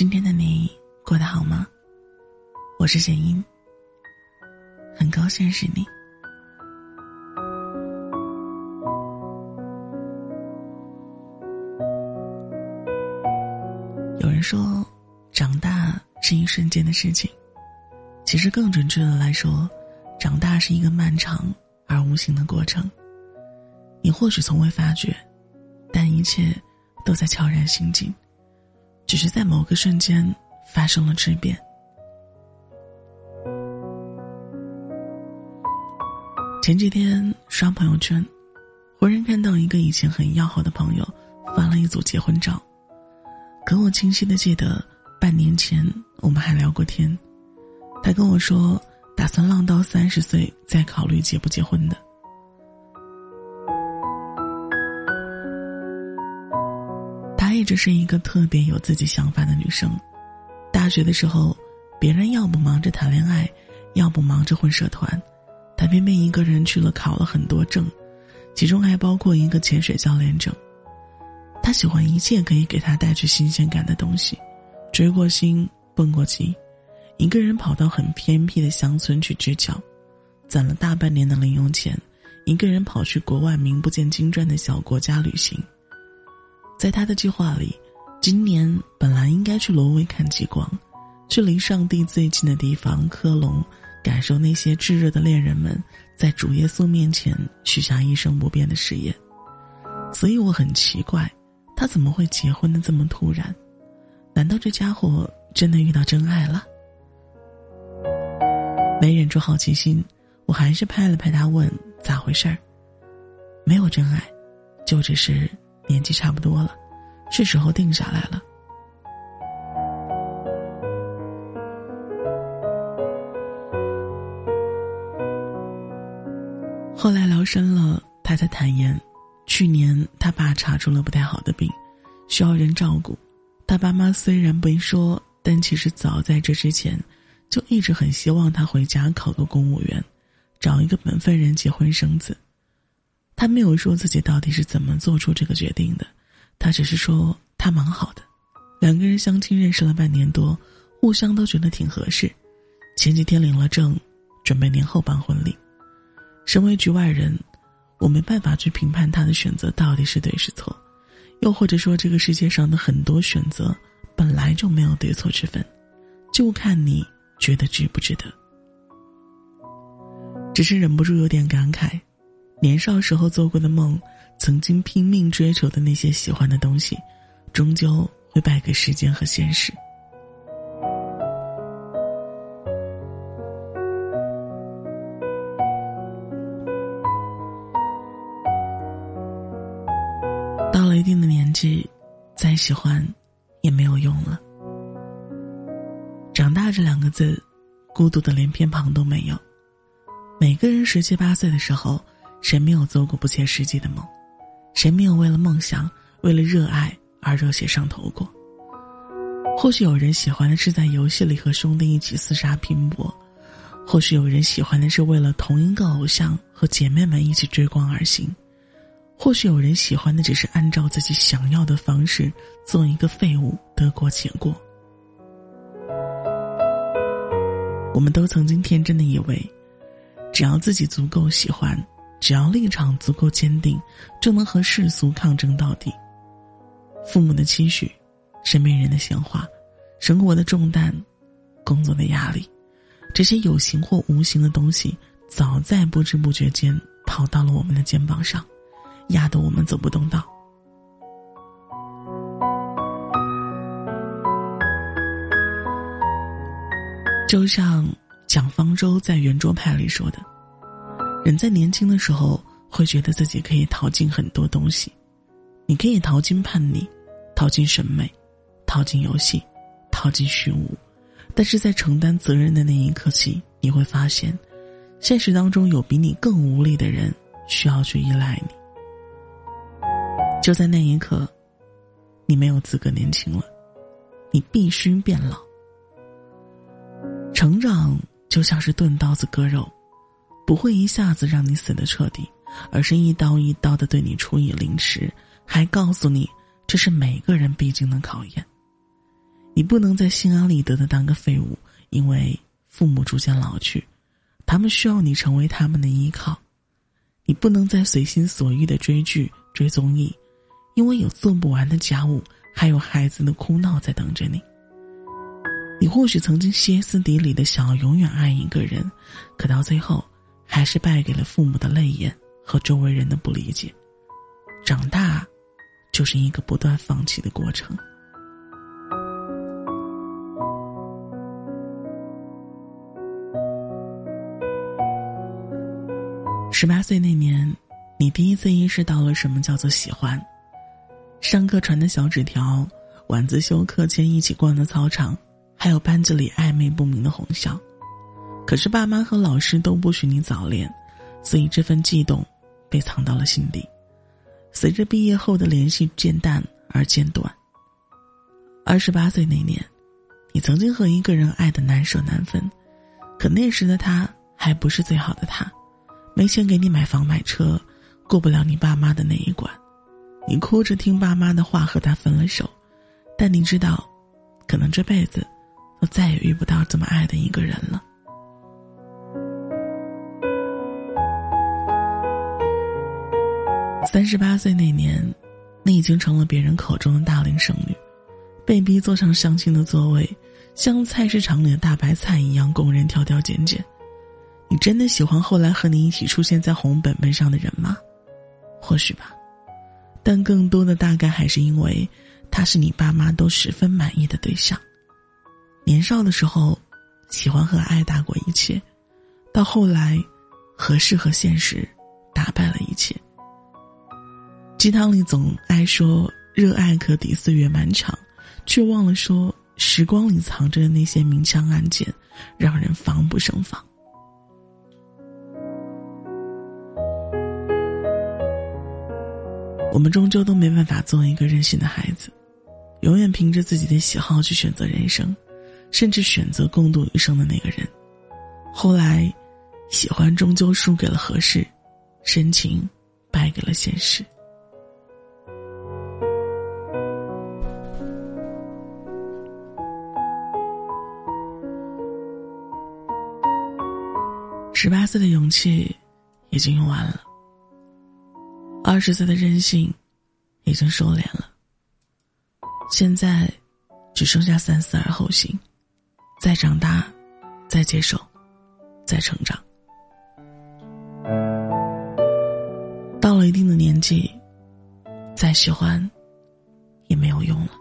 今天的你过得好吗？我是沈英，很高兴认识你。有人说，长大是一瞬间的事情，其实更准确的来说，长大是一个漫长而无形的过程。你或许从未发觉，但一切都在悄然行进。只是在某个瞬间发生了质变。前几天刷朋友圈，忽然看到一个以前很要好的朋友发了一组结婚照，可我清晰的记得半年前我们还聊过天，他跟我说打算浪到三十岁再考虑结不结婚的。一直是一个特别有自己想法的女生。大学的时候，别人要不忙着谈恋爱，要不忙着混社团，她偏偏一个人去了考了很多证，其中还包括一个潜水教练证。她喜欢一切可以给她带去新鲜感的东西，追过星，蹦过极，一个人跑到很偏僻的乡村去支教，攒了大半年的零用钱，一个人跑去国外名不见经传的小国家旅行。在他的计划里，今年本来应该去挪威看极光，去离上帝最近的地方科隆，感受那些炙热的恋人们在主耶稣面前许下一生不变的誓言。所以我很奇怪，他怎么会结婚的这么突然？难道这家伙真的遇到真爱了？没忍住好奇心，我还是拍了拍他，问咋回事儿？没有真爱，就只是。年纪差不多了，是时候定下来了。后来聊深了，他才坦言，去年他爸查出了不太好的病，需要人照顾。他爸妈虽然没说，但其实早在这之前，就一直很希望他回家考个公务员，找一个本分人结婚生子。他没有说自己到底是怎么做出这个决定的，他只是说他蛮好的。两个人相亲认识了半年多，互相都觉得挺合适。前几天领了证，准备年后办婚礼。身为局外人，我没办法去评判他的选择到底是对是错，又或者说这个世界上的很多选择本来就没有对错之分，就看你觉得值不值得。只是忍不住有点感慨。年少时候做过的梦，曾经拼命追求的那些喜欢的东西，终究会败给时间和现实。到了一定的年纪，再喜欢，也没有用了。长大这两个字，孤独的连偏旁都没有。每个人十七八岁的时候。谁没有做过不切实际的梦？谁没有为了梦想、为了热爱而热血上头过？或许有人喜欢的是在游戏里和兄弟一起厮杀拼搏，或许有人喜欢的是为了同一个偶像和姐妹们一起追光而行，或许有人喜欢的只是按照自己想要的方式做一个废物，得过且过。我们都曾经天真的以为，只要自己足够喜欢。只要立场足够坚定，就能和世俗抗争到底。父母的期许，身边人的闲话，生活的重担，工作的压力，这些有形或无形的东西，早在不知不觉间跑到了我们的肩膀上，压得我们走不动道。就像蒋方舟在圆桌派里说的。人在年轻的时候会觉得自己可以淘尽很多东西，你可以淘尽叛逆，淘尽审美，淘尽游戏，淘尽虚无，但是在承担责任的那一刻起，你会发现，现实当中有比你更无力的人需要去依赖你。就在那一刻，你没有资格年轻了，你必须变老。成长就像是钝刀子割肉。不会一下子让你死的彻底，而是一刀一刀的对你处以凌迟，还告诉你这是每个人必经的考验。你不能再心安理得的当个废物，因为父母逐渐老去，他们需要你成为他们的依靠。你不能再随心所欲的追剧、追综艺，因为有做不完的家务，还有孩子的哭闹在等着你。你或许曾经歇斯底里的想要永远爱一个人，可到最后，还是败给了父母的泪眼和周围人的不理解。长大，就是一个不断放弃的过程。十八岁那年，你第一次意识到了什么叫做喜欢。上课传的小纸条，晚自修课间一起逛的操场，还有班级里暧昧不明的哄笑。可是爸妈和老师都不许你早恋，所以这份悸动被藏到了心底。随着毕业后的联系渐淡而渐短。二十八岁那年，你曾经和一个人爱的难舍难分，可那时的他还不是最好的他。没钱给你买房买车，过不了你爸妈的那一关，你哭着听爸妈的话和他分了手，但你知道，可能这辈子都再也遇不到这么爱的一个人了。三十八岁那年，你已经成了别人口中的大龄剩女，被逼坐上相亲的座位，像菜市场里的大白菜一样供人挑挑拣拣。你真的喜欢后来和你一起出现在红本本上的人吗？或许吧，但更多的大概还是因为他是你爸妈都十分满意的对象。年少的时候，喜欢和爱大过一切，到后来，合适和现实打败了一切。鸡汤里总爱说热爱可抵岁月漫长，却忘了说时光里藏着的那些明枪暗箭，让人防不胜防。我们终究都没办法做一个任性的孩子，永远凭着自己的喜好去选择人生，甚至选择共度余生的那个人。后来，喜欢终究输给了合适，深情败给了现实。十八岁的勇气已经用完了。二十岁的任性，已经收敛了。现在，只剩下三思而后行，再长大，再接受，再成长。到了一定的年纪，再喜欢，也没有用了。